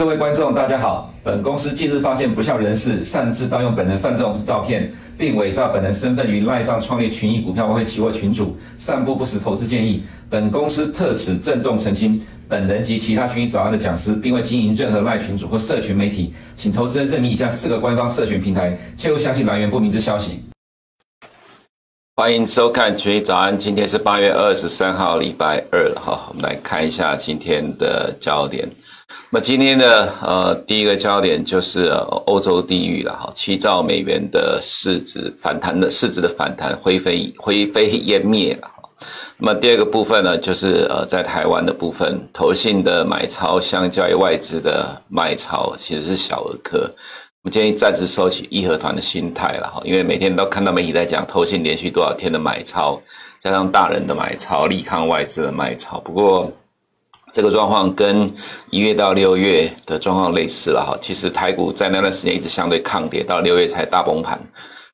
各位观众，大家好。本公司近日发现不肖人士擅自盗用本人范仲式照片，并伪造本人身份于赖上创立群益股票外汇期货群组，散布不实投资建议。本公司特此郑重澄清，本人及其他群益早安的讲师，并未经营任何赖群组或社群媒体，请投资人认明以下四个官方社群平台，切勿相信来源不明之消息。欢迎收看群益早安，今天是八月二十三号，礼拜二了哈。我们来看一下今天的焦点。那么今天的呃第一个焦点就是欧洲地域了哈，七兆美元的市值反弹的市值的反弹灰飞灰飞烟灭了。那么第二个部分呢，就是呃在台湾的部分，投信的买超相较于外资的卖超其实是小儿科。我们建议暂时收起义和团的心态了哈，因为每天都看到媒体在讲投信连续多少天的买超，加上大人的买超力抗外资的卖超，不过。这个状况跟一月到六月的状况类似了哈，其实台股在那段时间一直相对抗跌，到六月才大崩盘。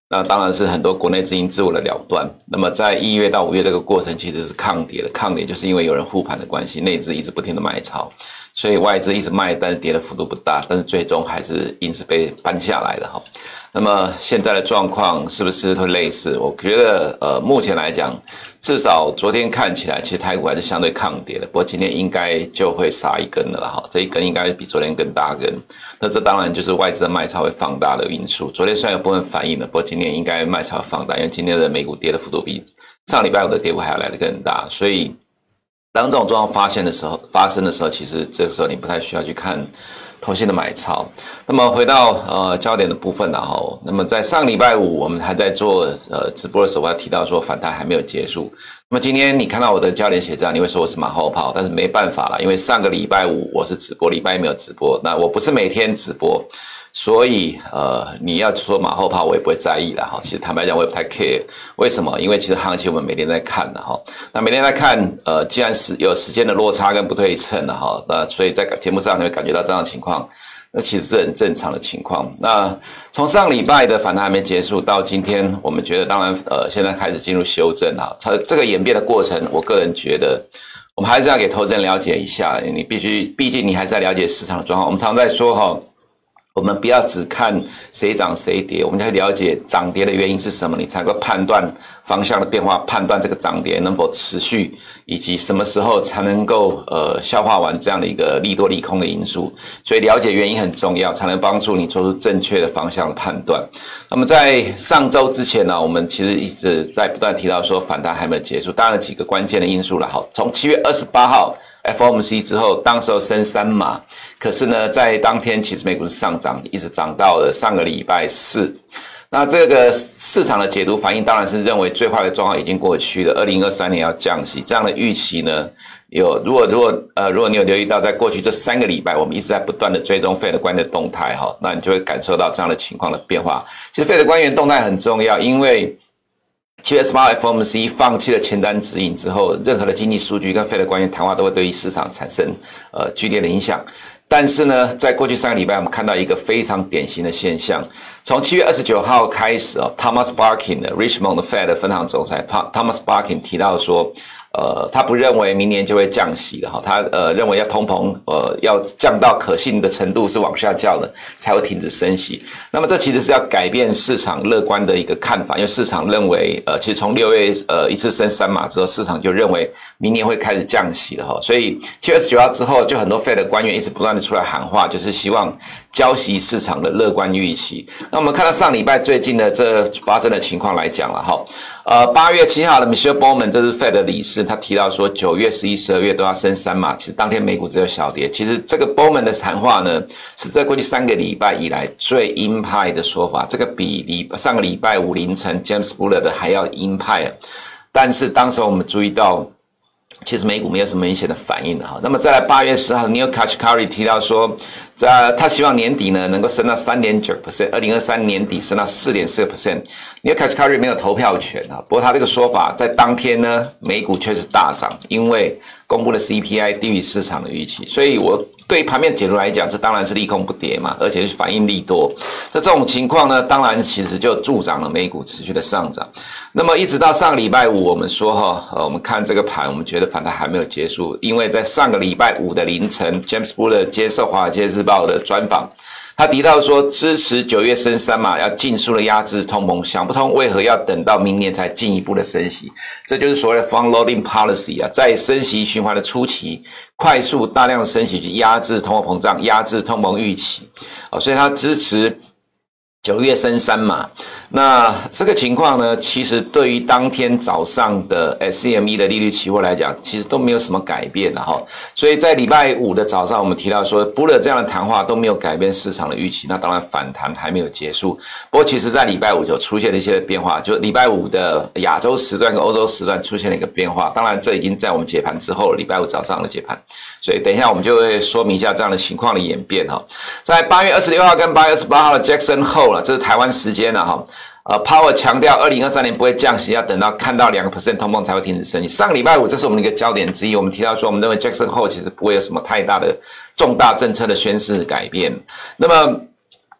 那当然是很多国内资金自我的了断。那么在一月到五月这个过程其实是抗跌的，抗跌就是因为有人护盘的关系，内资一直不停的买超，所以外资一直卖，但是跌的幅度不大，但是最终还是硬是被扳下来的哈。那么现在的状况是不是会类似？我觉得呃，目前来讲。至少昨天看起来，其实台股还是相对抗跌的。不过今天应该就会杀一根了哈，这一根应该比昨天更大根。那这当然就是外资的卖超会放大的因素。昨天虽然有部分反应了，不过今天应该卖超放大，因为今天的美股跌的幅度比上礼拜五的跌幅还要来得更大。所以当这种状况发现的时候，发生的时候，其实这个时候你不太需要去看。投信的买超，那么回到呃焦点的部分然后，那么在上礼拜五我们还在做呃直播的时候，我还提到说反弹还没有结束。那么今天你看到我的焦点写这样，你会说我是马后炮，但是没办法了，因为上个礼拜五我是直播，礼拜一没有直播，那我不是每天直播。所以，呃，你要说马后炮，我也不会在意了哈。其实坦白讲，我也不太 care。为什么？因为其实行情我们每天在看的哈。那每天在看，呃，既然是有时间的落差跟不对称的哈，那所以在节目上你会感觉到这样的情况，那其实是很正常的情况。那从上礼拜的反弹还没结束到今天，我们觉得当然，呃，现在开始进入修正哈。它这个演变的过程，我个人觉得，我们还是要给投资人了解一下。你必须，毕竟你还是在了解市场的状况。我们常在说哈。我们不要只看谁涨谁跌，我们要了解涨跌的原因是什么，你才会判断方向的变化，判断这个涨跌能否持续，以及什么时候才能够呃消化完这样的一个利多利空的因素。所以了解原因很重要，才能帮助你做出正确的方向的判断。那么在上周之前呢，我们其实一直在不断提到说反弹还没有结束，当然有几个关键的因素了。好，从七月二十八号。FOMC 之后，当时候升三码，可是呢，在当天其实美股是上涨，一直涨到了上个礼拜四。那这个市场的解读反应当然是认为最坏的状况已经过去了，二零二三年要降息这样的预期呢，有如果如果呃如果你有留意到，在过去这三个礼拜，我们一直在不断的追踪 Fed 官员的动态哈，那你就会感受到这样的情况的变化。其实 Fed 官员动态很重要，因为。七月十八号 FOMC 放弃了前瞻指引之后，任何的经济数据跟 Fed 官员谈话都会对于市场产生呃剧烈的影响。但是呢，在过去三个礼拜，我们看到一个非常典型的现象：从七月二十九号开始哦，Thomas Barkin 的 Richmond 的 Fed 分行总裁 Thomas Barkin 提到说。呃，他不认为明年就会降息的哈，他呃认为要通膨呃要降到可信的程度是往下降的，才会停止升息。那么这其实是要改变市场乐观的一个看法，因为市场认为呃其实从六月呃一次升三码之后，市场就认为明年会开始降息了哈，所以七月十九号之后，就很多 Fed 的官员一直不断的出来喊话，就是希望。消息市场的乐观预期。那我们看到上礼拜最近的这发生的情况来讲了哈，呃，八月七号的 Michelle Bowman，这是 Fed 的理事，他提到说九月、十一、十二月都要升三码。其实当天美股只有小跌。其实这个 Bowman 的谈话呢，是在过去三个礼拜以来最鹰派的说法。这个比礼上个礼拜五凌晨 James Bullard 的还要鹰派。但是当时我们注意到。其实美股没有什么明显的反应的哈，那么再来八月十号，Neel Kashkari 提到说，在他希望年底呢能够升到三点九 percent，二零二三年底升到四点四 percent。Neel Kashkari 没有投票权啊，不过他这个说法在当天呢，美股确实大涨，因为公布的 CPI 低于市场的预期，所以我对于盘面解读来讲，这当然是利空不跌嘛，而且是反应利多。那这种情况呢，当然其实就助长了美股持续的上涨。那么一直到上个礼拜五，我们说哈，呃，我们看这个盘，我们觉得反弹还没有结束，因为在上个礼拜五的凌晨，James Buller 接受《华尔街日报》的专访。他提到说，支持九月升三嘛，要尽速的压制通膨，想不通为何要等到明年才进一步的升息，这就是所谓的 f u n d loading policy 啊，在升息循环的初期，快速大量的升息去压制通货膨胀，压制通膨预期，啊，所以他支持。九月升三嘛，那这个情况呢，其实对于当天早上的 CME 的利率期货来讲，其实都没有什么改变的哈。所以在礼拜五的早上，我们提到说，布勒这样的谈话都没有改变市场的预期，那当然反弹还没有结束。不过，其实在礼拜五就出现了一些变化，就礼拜五的亚洲时段跟欧洲时段出现了一个变化。当然，这已经在我们解盘之后，礼拜五早上的解盘。所以等一下我们就会说明一下这样的情况的演变哈，在八月二十六号跟八月二十八号的 Jackson 后了这是台湾时间了哈，呃，Power 强调二零二三年不会降息，要等到看到两个 percent 通膨才会停止升息。上个礼拜五这是我们的一个焦点之一，我们提到说我们认为 Jackson Hole 其实不会有什么太大的重大政策的宣示改变，那么。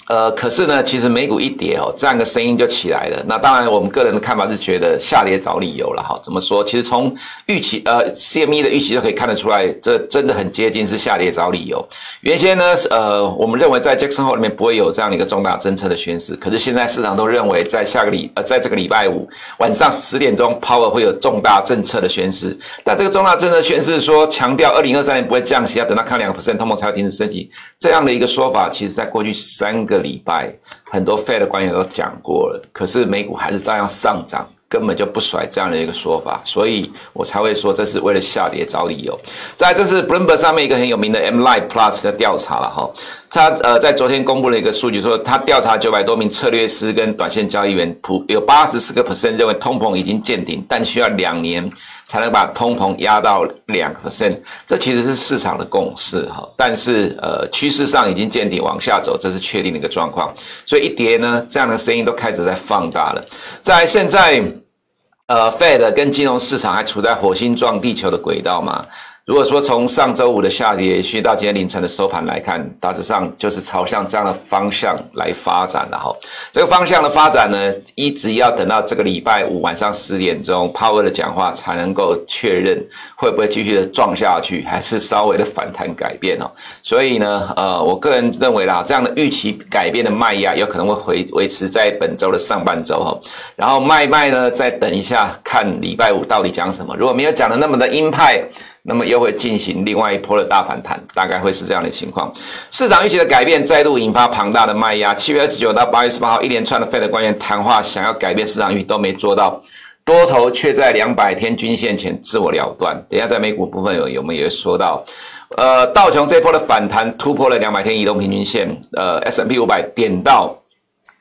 呃，可是呢，其实美股一跌哦，这样的声音就起来了。那当然，我们个人的看法是觉得下跌找理由了哈。怎么说？其实从预期呃 CME 的预期就可以看得出来，这真的很接近是下跌找理由。原先呢，呃，我们认为在 Jackson Hole 里面不会有这样的一个重大政策的宣示，可是现在市场都认为在下个礼呃，在这个礼拜五晚上十点钟，Power 会有重大政策的宣示。但这个重大政策宣示说强调二零二三年不会降息，要等到看两个 percent 通膨才会停止升级，这样的一个说法，其实在过去三个。个礼拜，很多 Fed 的官员都讲过了，可是美股还是照样上涨，根本就不甩这样的一个说法，所以我才会说这是为了下跌找理由。再来，这是 Bloomberg 上面一个很有名的 MLIV Plus 的调查了哈，他呃在昨天公布了一个数据，说他调查九百多名策略师跟短线交易员，普有八十四个 percent 认为通膨已经见顶，但需要两年。才能把通膨压到两个 percent，这其实是市场的共识哈。但是呃，趋势上已经见底往下走，这是确定的一个状况。所以一跌呢，这样的声音都开始在放大了。在现在，呃，Fed 跟金融市场还处在火星撞地球的轨道嘛。如果说从上周五的下跌，续到今天凌晨的收盘来看，大致上就是朝向这样的方向来发展的哈。这个方向的发展呢，一直要等到这个礼拜五晚上十点钟，Powell 的讲话才能够确认会不会继续的撞下去，还是稍微的反弹改变哦。所以呢，呃，我个人认为啦，这样的预期改变的卖压有可能会回维持在本周的上半周哈。然后卖卖呢，再等一下看礼拜五到底讲什么。如果没有讲的那么的鹰派。那么又会进行另外一波的大反弹，大概会是这样的情况。市场预期的改变再度引发庞大的卖压。七月二十九到八月十八号，一连串的 Fed 官员谈话，想要改变市场预期都没做到，多头却在两百天均线前自我了断。等一下在美股部分有有没有说到？呃，道琼这波的反弹突破了两百天移动平均线，呃，S&P 五百点到。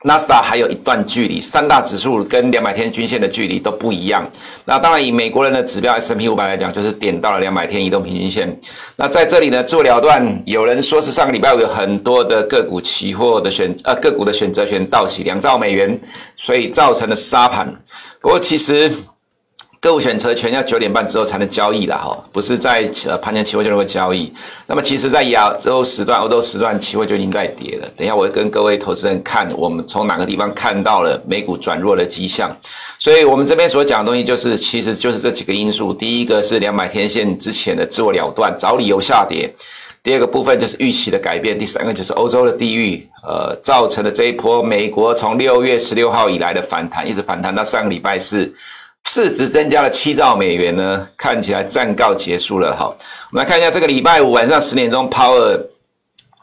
纳斯达还有一段距离，三大指数跟两百天均线的距离都不一样。那当然，以美国人的指标 S&P 五百来讲，就是点到了两百天移动平均线。那在这里呢，做了断，有人说是上个礼拜五有很多的个股期货的选呃个股的选择权到期两兆美元，所以造成了杀盘。不过其实。个股选择权要九点半之后才能交易的哈，不是在呃盘前期货就能够交易。那么其实，在亚洲时段、欧洲时段期货就已经在跌了。等一下，我会跟各位投资人看，我们从哪个地方看到了美股转弱的迹象。所以我们这边所讲的东西，就是其实就是这几个因素。第一个是两百天线之前的自我了断，找理由下跌；第二个部分就是预期的改变；第三个就是欧洲的地域呃造成的这一波美国从六月十六号以来的反弹，一直反弹到上个礼拜四。市值增加了七兆美元呢，看起来暂告结束了哈。我们来看一下这个礼拜五晚上十点钟，Power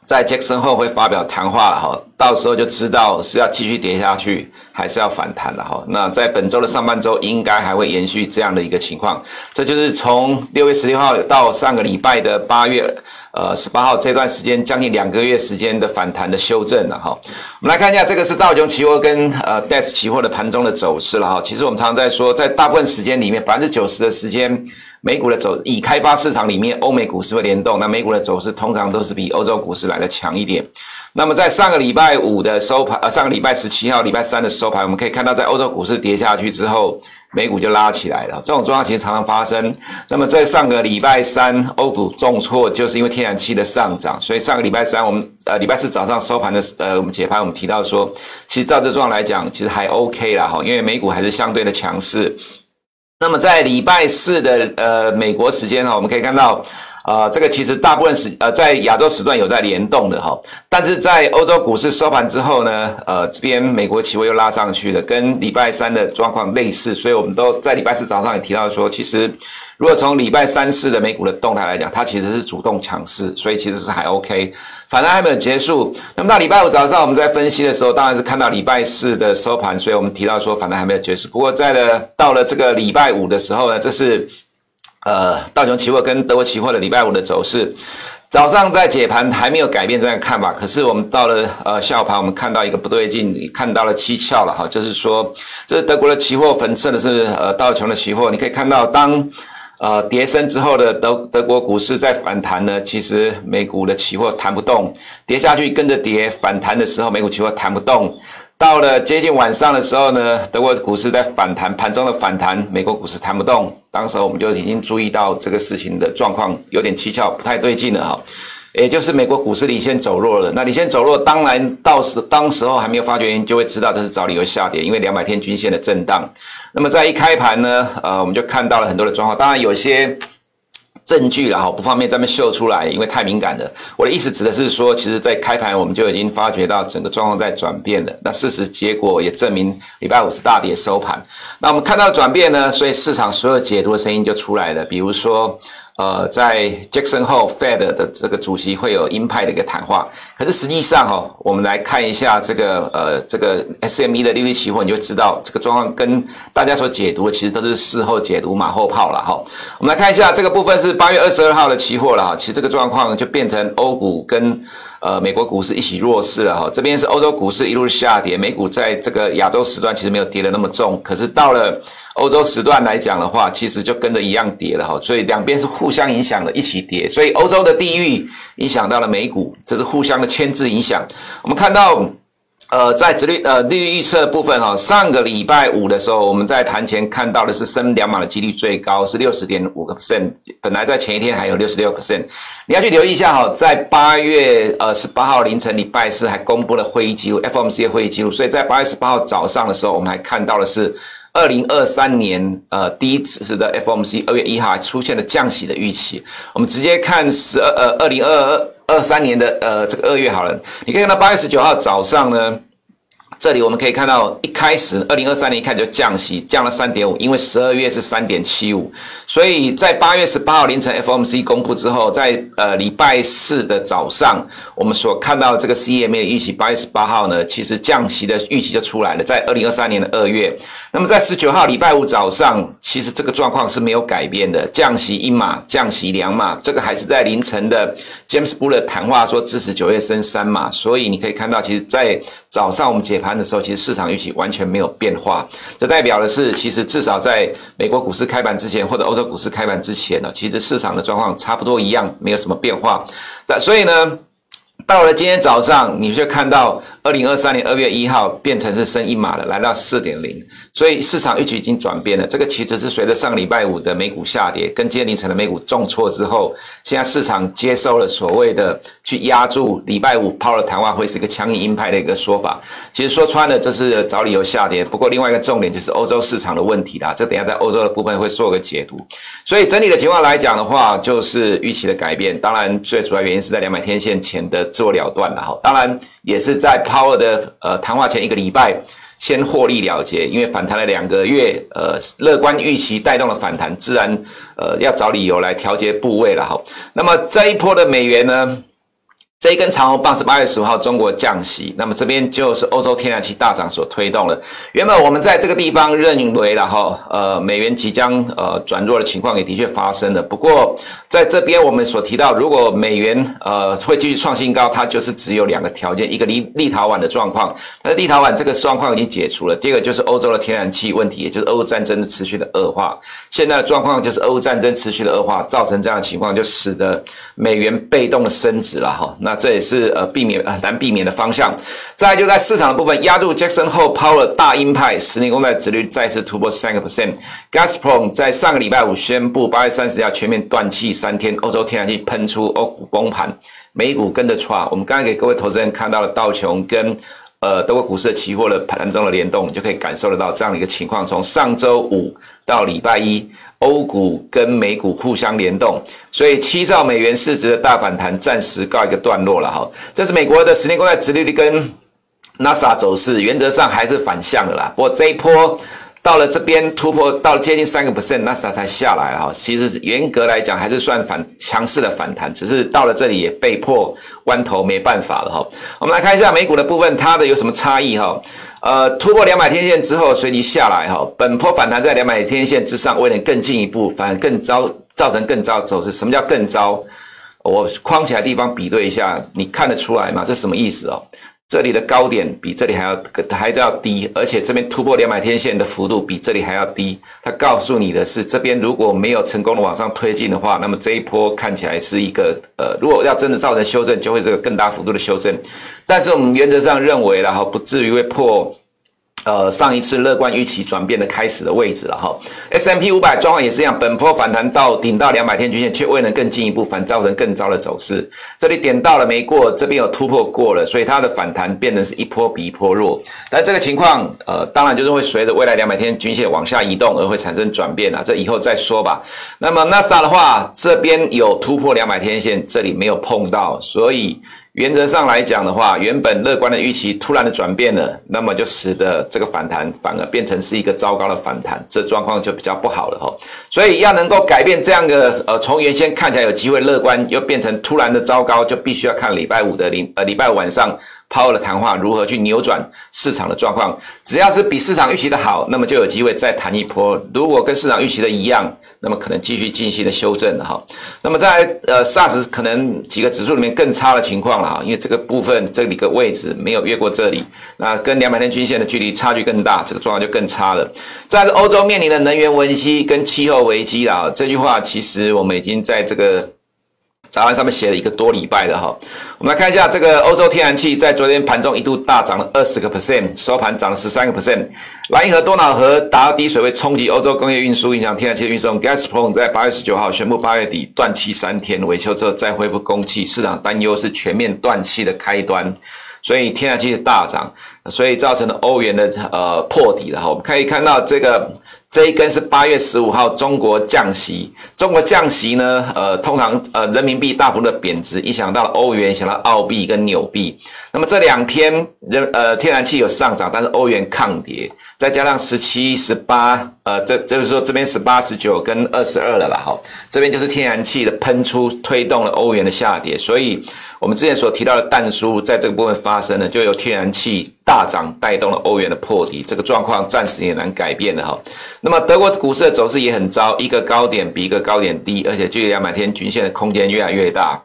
在 Jackson 后会发表谈话了哈，到时候就知道是要继续跌下去，还是要反弹了哈。那在本周的上半周应该还会延续这样的一个情况，这就是从六月十六号到上个礼拜的八月。呃，十八号这段时间将近两个月时间的反弹的修正了哈。我们来看一下，这个是道琼期货跟呃 DAX 期货的盘中的走势了哈。其实我们常常在说，在大部分时间里面，百分之九十的时间，美股的走以开发市场里面，欧美股市会联动，那美股的走势通常都是比欧洲股市来的强一点。那么在上个礼拜五的收盘，呃，上个礼拜十七号礼拜三的收盘，我们可以看到，在欧洲股市跌下去之后，美股就拉起来了。这种状况其实常常发生。那么在上个礼拜三，欧股重挫，就是因为天然气的上涨。所以上个礼拜三，我们呃礼拜四早上收盘的呃，我们解盘我们提到说，其实照这状况来讲，其实还 OK 啦哈，因为美股还是相对的强势。那么在礼拜四的呃美国时间呢，我们可以看到。呃，这个其实大部分时呃在亚洲时段有在联动的哈，但是在欧洲股市收盘之后呢，呃这边美国期货又拉上去了，跟礼拜三的状况类似，所以我们都在礼拜四早上也提到说，其实如果从礼拜三四的美股的动态来讲，它其实是主动强势，所以其实是还 OK，反弹还没有结束。那么到礼拜五早上我们在分析的时候，当然是看到礼拜四的收盘，所以我们提到说反弹还没有结束。不过在了到了这个礼拜五的时候呢，这是。呃，道琼期货跟德国期货的礼拜五的走势，早上在解盘还没有改变这样看法，可是我们到了呃下午盘，我们看到一个不对劲，看到了蹊跷了哈，就是说这是德国的期货粉色的是呃道琼的期货，你可以看到当呃跌升之后的德德国股市在反弹呢，其实美股的期货弹不动，跌下去跟着跌，反弹的时候美股期货弹不动。到了接近晚上的时候呢，德国股市在反弹，盘中的反弹，美国股市弹不动。当时我们就已经注意到这个事情的状况有点蹊跷，不太对劲了哈。也就是美国股市领先走弱了。那领先走弱，当然到时当时候还没有发觉原因，就会知道这是找理由下跌，因为两百天均线的震荡。那么在一开盘呢，呃，我们就看到了很多的状况，当然有些。证据了哈，不方便咱们秀出来，因为太敏感了。我的意思指的是说，其实，在开盘我们就已经发觉到整个状况在转变了。那事实结果也证明，礼拜五是大跌收盘。那我们看到转变呢，所以市场所有解读的声音就出来了，比如说。呃，在 Jackson Hole Fed 的这个主席会有鹰派的一个谈话，可是实际上哈、哦，我们来看一下这个呃这个 SME 的利率期货，你就知道这个状况跟大家所解读的其实都是事后解读马后炮了哈。我们来看一下这个部分是八月二十二号的期货了哈，其实这个状况就变成欧股跟呃美国股市一起弱势了哈。这边是欧洲股市一路下跌，美股在这个亚洲时段其实没有跌得那么重，可是到了。欧洲时段来讲的话，其实就跟着一样跌了哈，所以两边是互相影响的，一起跌。所以欧洲的地域影响到了美股，这是互相的牵制影响。我们看到，呃，在殖利率呃利率预测部分哈，上个礼拜五的时候，我们在谈前看到的是升两码的几率最高是六十点五个 percent，本来在前一天还有六十六个 percent。你要去留意一下哈，在八月呃十八号凌晨礼拜四还公布了会议记录，FOMC 的会议记录，所以在八月十八号早上的时候，我们还看到的是。二零二三年，呃，第一次的 FOMC 二月一号出现了降息的预期。我们直接看十二呃二零二二二三年的呃这个二月好了，你可以看到八月十九号早上呢。这里我们可以看到，一开始二零二三年一开始就降息，降了三点五，因为十二月是三点七五，所以在八月十八号凌晨 FOMC 公布之后，在呃礼拜四的早上，我们所看到这个 CME 的预期，八月十八号呢，其实降息的预期就出来了，在二零二三年的二月。那么在十九号礼拜五早上，其实这个状况是没有改变的，降息一码，降息两码，这个还是在凌晨的 James Bullard 谈话说支持九月升三码，所以你可以看到，其实，在早上我们解盘。的时候，其实市场预期完全没有变化，这代表的是，其实至少在美国股市开盘之前，或者欧洲股市开盘之前呢，其实市场的状况差不多一样，没有什么变化。但所以呢，到了今天早上，你就看到二零二三年二月一号变成是升一码了，来到四点零。所以市场预期已经转变了，这个其实是随着上个礼拜五的美股下跌，跟今天凌晨的美股重挫之后，现在市场接受了所谓的去压住礼拜五 Powell 谈话会是一个强硬鹰派的一个说法。其实说穿了，这是找理由下跌。不过另外一个重点就是欧洲市场的问题啦，这等下在欧洲的部分会做个解读。所以整体的情况来讲的话，就是预期的改变。当然最主要原因是在两百天线前的自我了断了哈。当然也是在 Power 的呃谈话前一个礼拜。先获利了结，因为反弹了两个月，呃，乐观预期带动了反弹，自然呃要找理由来调节部位了哈。那么这一波的美元呢？这一根长红棒是八月十五号中国降息，那么这边就是欧洲天然气大涨所推动的。原本我们在这个地方认为了哈，呃，美元即将呃转弱的情况也的确发生了。不过在这边我们所提到，如果美元呃会继续创新高，它就是只有两个条件：一个立立陶宛的状况，那立陶宛这个状况已经解除了；第二个就是欧洲的天然气问题，也就是俄乌战争的持续的恶化。现在的状况就是俄乌战争持续的恶化，造成这样的情况，就使得美元被动的升值了哈。那这也是呃避免很难避免的方向。再来就在市场的部分，压住 Jackson Hole Power 大鹰派十年公债殖率再次突破三个 percent，Gasprom 在上个礼拜五宣布八月三十号全面断气三天，欧洲天然气喷出，欧股崩盘，美股跟着垮。我们刚才给各位投资人看到了道琼跟。呃，德国股市的期货的盘中的联动，你就可以感受得到这样的一个情况。从上周五到礼拜一，欧股跟美股互相联动，所以七兆美元市值的大反弹暂时告一个段落了哈。这是美国的十年国债殖利率跟纳萨走势，原则上还是反向的啦。不过这一波。到了这边突破到了接近三个 percent，纳斯达才下来哈。其实严格来讲还是算反强势的反弹，只是到了这里也被迫弯头没办法了哈。我们来看一下美股的部分，它的有什么差异哈？呃，突破两百天线之后随即下来哈。本波反弹在两百天线之上，为了更进一步，反而更糟，造成更糟走势。什么叫更糟？我框起来地方比对一下，你看得出来吗？这什么意思哦？这里的高点比这里还要还要低，而且这边突破两百天线的幅度比这里还要低。它告诉你的是，这边如果没有成功的往上推进的话，那么这一波看起来是一个呃，如果要真的造成修正，就会是个更大幅度的修正。但是我们原则上认为然后，不至于会破。呃，上一次乐观预期转变的开始的位置了哈 S M P 五百状况也是一样，本波反弹到顶到两百天均线，却未能更进一步，反造成更糟的走势。这里点到了没过，这边有突破过了，所以它的反弹变成是一波比一波弱。但这个情况，呃，当然就是会随着未来两百天均线往下移动而会产生转变啊，这以后再说吧。那么纳斯达的话，这边有突破两百天线，这里没有碰到，所以。原则上来讲的话，原本乐观的预期突然的转变了，那么就使得这个反弹反而变成是一个糟糕的反弹，这状况就比较不好了哈。所以要能够改变这样的呃，从原先看起来有机会乐观，又变成突然的糟糕，就必须要看礼拜五的零呃礼拜五晚上。Powell 的谈话如何去扭转市场的状况？只要是比市场预期的好，那么就有机会再谈一波。如果跟市场预期的一样，那么可能继续进行的修正哈。那么在呃 SARS 可能几个指数里面更差的情况了哈，因为这个部分这里个位置没有越过这里，那跟两百天均线的距离差距更大，这个状况就更差了。在欧洲面临的能源危机跟气候危机啊，这句话其实我们已经在这个。早盘上面写了一个多礼拜的哈，我们来看一下这个欧洲天然气在昨天盘中一度大涨了二十个 percent，收盘涨了十三个 percent。莱茵河、多瑙河达到低水位，冲击欧洲工业运输，影响天然气的运送。Gazprom 在八月十九号宣布八月底断气三天，维修之后再恢复供气，市场担忧是全面断气的开端，所以天然气的大涨，所以造成了欧元的呃破底了哈。我们可以看到这个。这一根是八月十五号中国降息，中国降息呢，呃，通常呃人民币大幅的贬值，一想到欧元，想到澳币跟纽币。那么这两天人呃天然气有上涨，但是欧元抗跌，再加上十七、十八，呃，这就是说这边十八、十九跟二十二了啦，哈，这边就是天然气的喷出推动了欧元的下跌，所以。我们之前所提到的淡书在这个部分发生了，就由天然气大涨带动了欧元的破底，这个状况暂时也难改变的哈。那么德国股市的走势也很糟，一个高点比一个高点低，而且距离两百天均线的空间越来越大。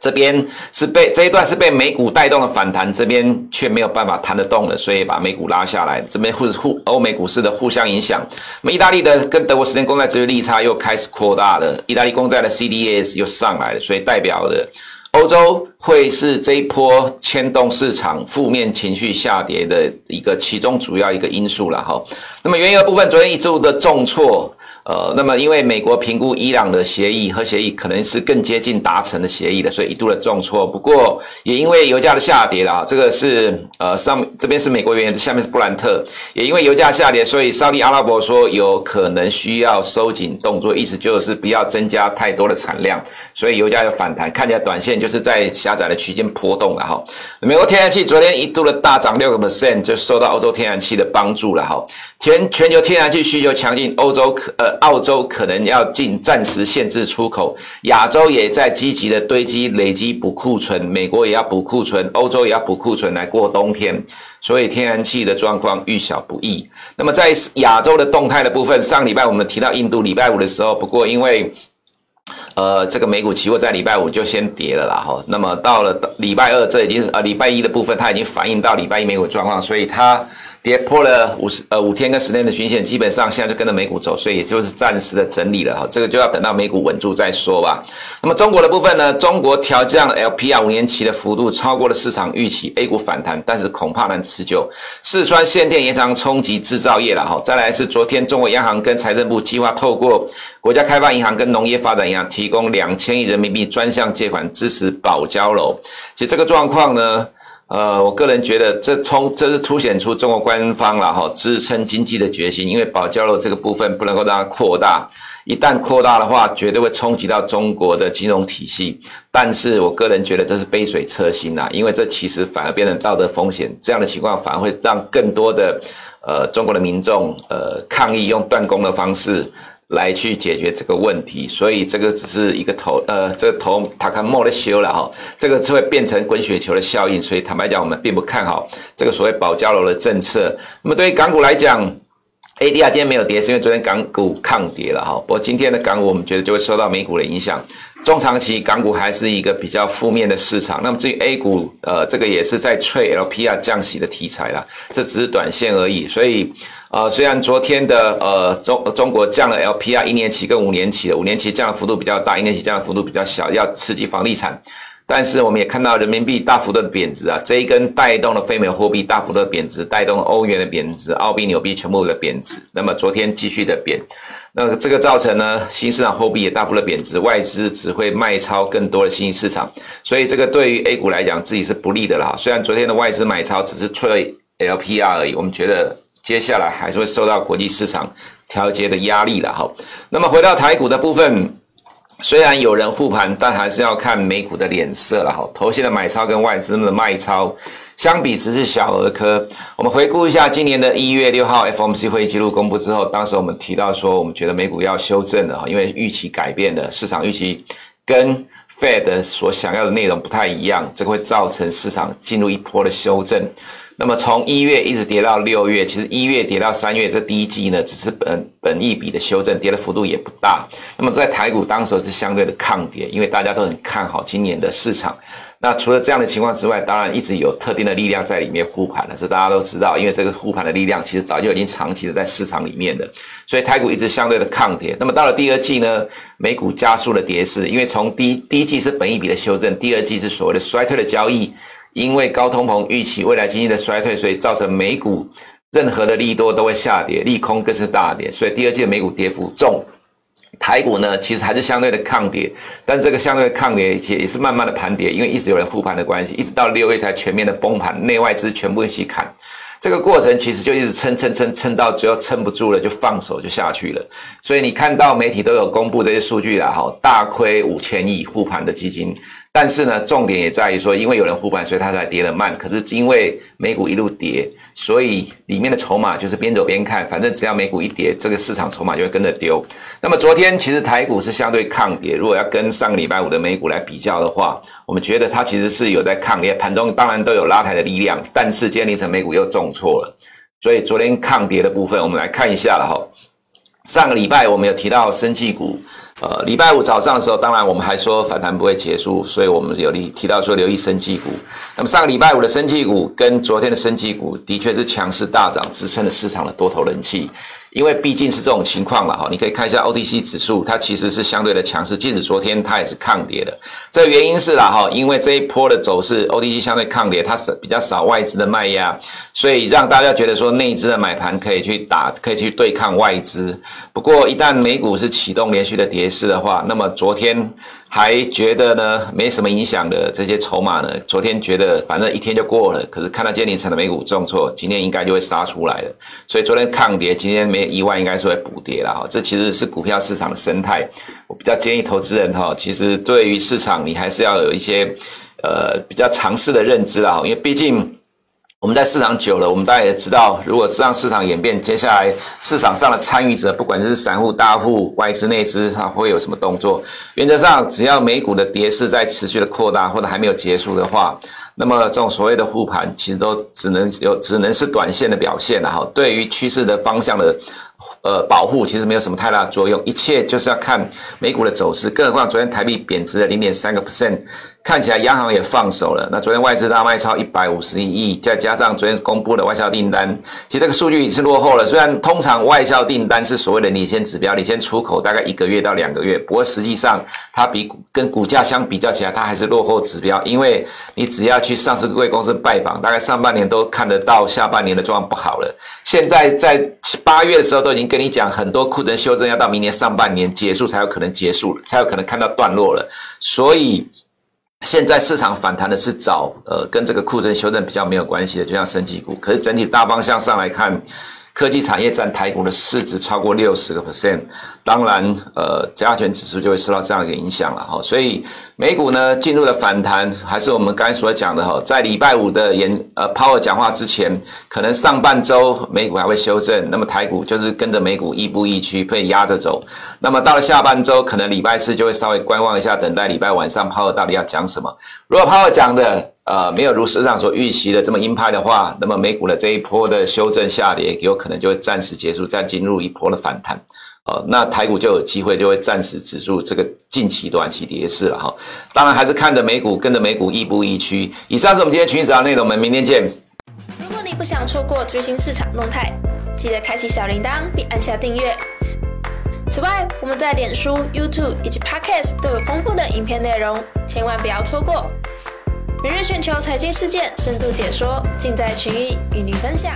这边是被这一段是被美股带动的反弹，这边却没有办法弹得动了，所以把美股拉下来。这边互互欧美股市的互相影响，那么意大利的跟德国十年公债殖利差又开始扩大了，意大利公债的 CDS 又上来了，所以代表的。欧洲会是这一波牵动市场负面情绪下跌的一个其中主要一个因素了哈。那么原油部分昨天一周的重挫。呃，那么因为美国评估伊朗的协议和协议可能是更接近达成的协议的，所以一度的重挫。不过也因为油价的下跌了啊，这个是呃上这边是美国原油，下面是布兰特，也因为油价下跌，所以沙特阿拉伯说有可能需要收紧动作，意思就是不要增加太多的产量，所以油价有反弹，看起来短线就是在狭窄的区间波动了哈。美国天然气昨天一度的大涨六个 percent，就受到欧洲天然气的帮助了哈。全全球天然气需求强劲，欧洲可呃。澳洲可能要进暂时限制出口，亚洲也在积极的堆积累积补库存，美国也要补库存，欧洲也要补库存来过冬天，所以天然气的状况遇小不易。那么在亚洲的动态的部分，上礼拜我们提到印度礼拜五的时候，不过因为呃这个美股期货在礼拜五就先跌了啦哈，那么到了礼拜二，这已经呃礼拜一的部分它已经反映到礼拜一美股状况，所以它。跌破了五十呃五天跟十天的均线，基本上现在就跟着美股走，所以也就是暂时的整理了哈。这个就要等到美股稳住再说吧。那么中国的部分呢？中国调降 LPR 五年期的幅度超过了市场预期，A 股反弹，但是恐怕难持久。四川限电延长冲击制造业了哈。再来是昨天中国央行跟财政部计划透过国家开发银行跟农业发展银行提供两千亿人民币专项借款支持保交楼。其实这个状况呢？呃，我个人觉得这冲这是凸显出中国官方了哈支撑经济的决心，因为保交楼这个部分不能够让它扩大，一旦扩大的话，绝对会冲击到中国的金融体系。但是我个人觉得这是杯水车薪呐，因为这其实反而变成道德风险，这样的情况反而会让更多的呃中国的民众呃抗议用断供的方式。来去解决这个问题，所以这个只是一个头，呃，这个头塔卡莫的修了哈，这个是会变成滚雪球的效应，所以坦白讲，我们并不看好这个所谓保交楼的政策。那么对于港股来讲，ADR 今天没有跌，是因为昨天港股抗跌了哈。不过今天的港股，我们觉得就会受到美股的影响，中长期港股还是一个比较负面的市场。那么至于 A 股，呃，这个也是在吹 LPR 降息的题材啦，这只是短线而已，所以。呃，虽然昨天的呃中中国降了 LPR 一年期跟五年期的，五年期降的幅度比较大，一年期降的幅度比较小，要刺激房地产。但是我们也看到人民币大幅度的贬值啊，这一根带动了非美货币大幅度的贬值，带动了欧元的贬值，澳币、纽币全部的贬值。那么昨天继续的贬，那这个造成呢新市场货币也大幅的贬值，外资只会卖超更多的新兴市场，所以这个对于 A 股来讲自己是不利的啦。虽然昨天的外资买超只是吹 LPR 而已，我们觉得。接下来还是会受到国际市场调节的压力的哈。那么回到台股的部分，虽然有人护盘，但还是要看美股的脸色了哈。头先的买超跟外资的卖超相比，只是小儿科。我们回顾一下今年的一月六号 FOMC 会议记录公布之后，当时我们提到说，我们觉得美股要修正了哈，因为预期改变了，市场预期跟 Fed 所想要的内容不太一样，这个会造成市场进入一波的修正。那么从一月一直跌到六月，其实一月跌到三月，这第一季呢，只是本本一笔的修正，跌的幅度也不大。那么在台股当时是相对的抗跌，因为大家都很看好今年的市场。那除了这样的情况之外，当然一直有特定的力量在里面护盘了，这大家都知道。因为这个护盘的力量其实早就已经长期的在市场里面的，所以台股一直相对的抗跌。那么到了第二季呢，美股加速了跌势，因为从第一第一季是本一笔的修正，第二季是所谓的衰退的交易。因为高通膨预期未来经济的衰退，所以造成美股任何的利多都会下跌，利空更是大跌，所以第二季的美股跌幅重。台股呢，其实还是相对的抗跌，但这个相对的抗跌也也是慢慢的盘跌，因为一直有人复盘的关系，一直到六月才全面的崩盘，内外资全部一起砍。这个过程其实就一直撑撑撑撑到最后撑不住了，就放手就下去了。所以你看到媒体都有公布这些数据啦，哈，大亏五千亿复盘的基金。但是呢，重点也在于说，因为有人护盘，所以它才跌得慢。可是因为美股一路跌，所以里面的筹码就是边走边看，反正只要美股一跌，这个市场筹码就会跟着丢。那么昨天其实台股是相对抗跌，如果要跟上个礼拜五的美股来比较的话，我们觉得它其实是有在抗跌，盘中当然都有拉抬的力量，但是今天凌晨美股又重挫了，所以昨天抗跌的部分，我们来看一下了哈。上个礼拜我们有提到生技股。呃，礼拜五早上的时候，当然我们还说反弹不会结束，所以我们有提提到说留意生技股。那么上个礼拜五的生技股跟昨天的生技股的确是强势大涨，支撑了市场的多头人气。因为毕竟是这种情况了哈，你可以看一下 OTC 指数，它其实是相对的强势，即使昨天它也是抗跌的。这原因是啦哈，因为这一波的走势，OTC 相对抗跌，它是比较少外资的卖压，所以让大家觉得说内资的买盘可以去打，可以去对抗外资。不过一旦美股是启动连续的跌势的话，那么昨天。还觉得呢没什么影响的这些筹码呢，昨天觉得反正一天就过了，可是看到今天凌晨的美股重挫，今天应该就会杀出来了，所以昨天抗跌，今天没没意外应该是会补跌了哈。这其实是股票市场的生态，我比较建议投资人哈，其实对于市场你还是要有一些呃比较常识的认知啦，因为毕竟。我们在市场久了，我们大家也知道，如果让市场演变，接下来市场上的参与者，不管是散户、大户、外资、内资，它会有什么动作？原则上，只要美股的跌势在持续的扩大，或者还没有结束的话，那么这种所谓的护盘，其实都只能有，只能是短线的表现了哈。对于趋势的方向的。呃，保护其实没有什么太大的作用，一切就是要看美股的走势。更何况昨天台币贬值了零点三个 percent，看起来央行也放手了。那昨天外资大卖超一百五十一亿，再加上昨天公布的外销订单，其实这个数据是落后了。虽然通常外销订单是所谓的领先指标，领先出口大概一个月到两个月，不过实际上它比跟股价相比较起来，它还是落后指标。因为你只要去上市贵公司拜访，大概上半年都看得到下半年的状况不好了。现在在八月的时候都已经跟你讲，很多库存修正要到明年上半年结束才有可能结束，才有可能看到段落了。所以。现在市场反弹的是找呃跟这个库存修正比较没有关系的，就像升级股。可是整体大方向上来看，科技产业占台股的市值超过六十个 percent，当然呃加权指数就会受到这样一个影响了哈。所以美股呢进入了反弹，还是我们刚才所讲的哈，在礼拜五的演呃 Power 讲话之前，可能上半周美股还会修正，那么台股就是跟着美股亦步亦趋被压着走。那么到了下半周，可能礼拜四就会稍微观望一下，等待礼拜晚上 Power 到底要讲什么。如果 Power 讲的呃没有如市场所预期的这么鹰派的话，那么美股的这一波的修正下跌有可能就会暂时结束，再进入一波的反弹。哦，那台股就有机会，就会暂时止住这个近期短期跌势了哈。当然还是看着美股，跟着美股亦步亦趋。以上是我们今天群益早上内容，我们明天见。如果你不想错过最新市场动态，记得开启小铃铛并按下订阅。此外，我们在脸书、YouTube 以及 Podcast 都有丰富的影片内容，千万不要错过。每日全球财经事件深度解说，尽在群益与您分享。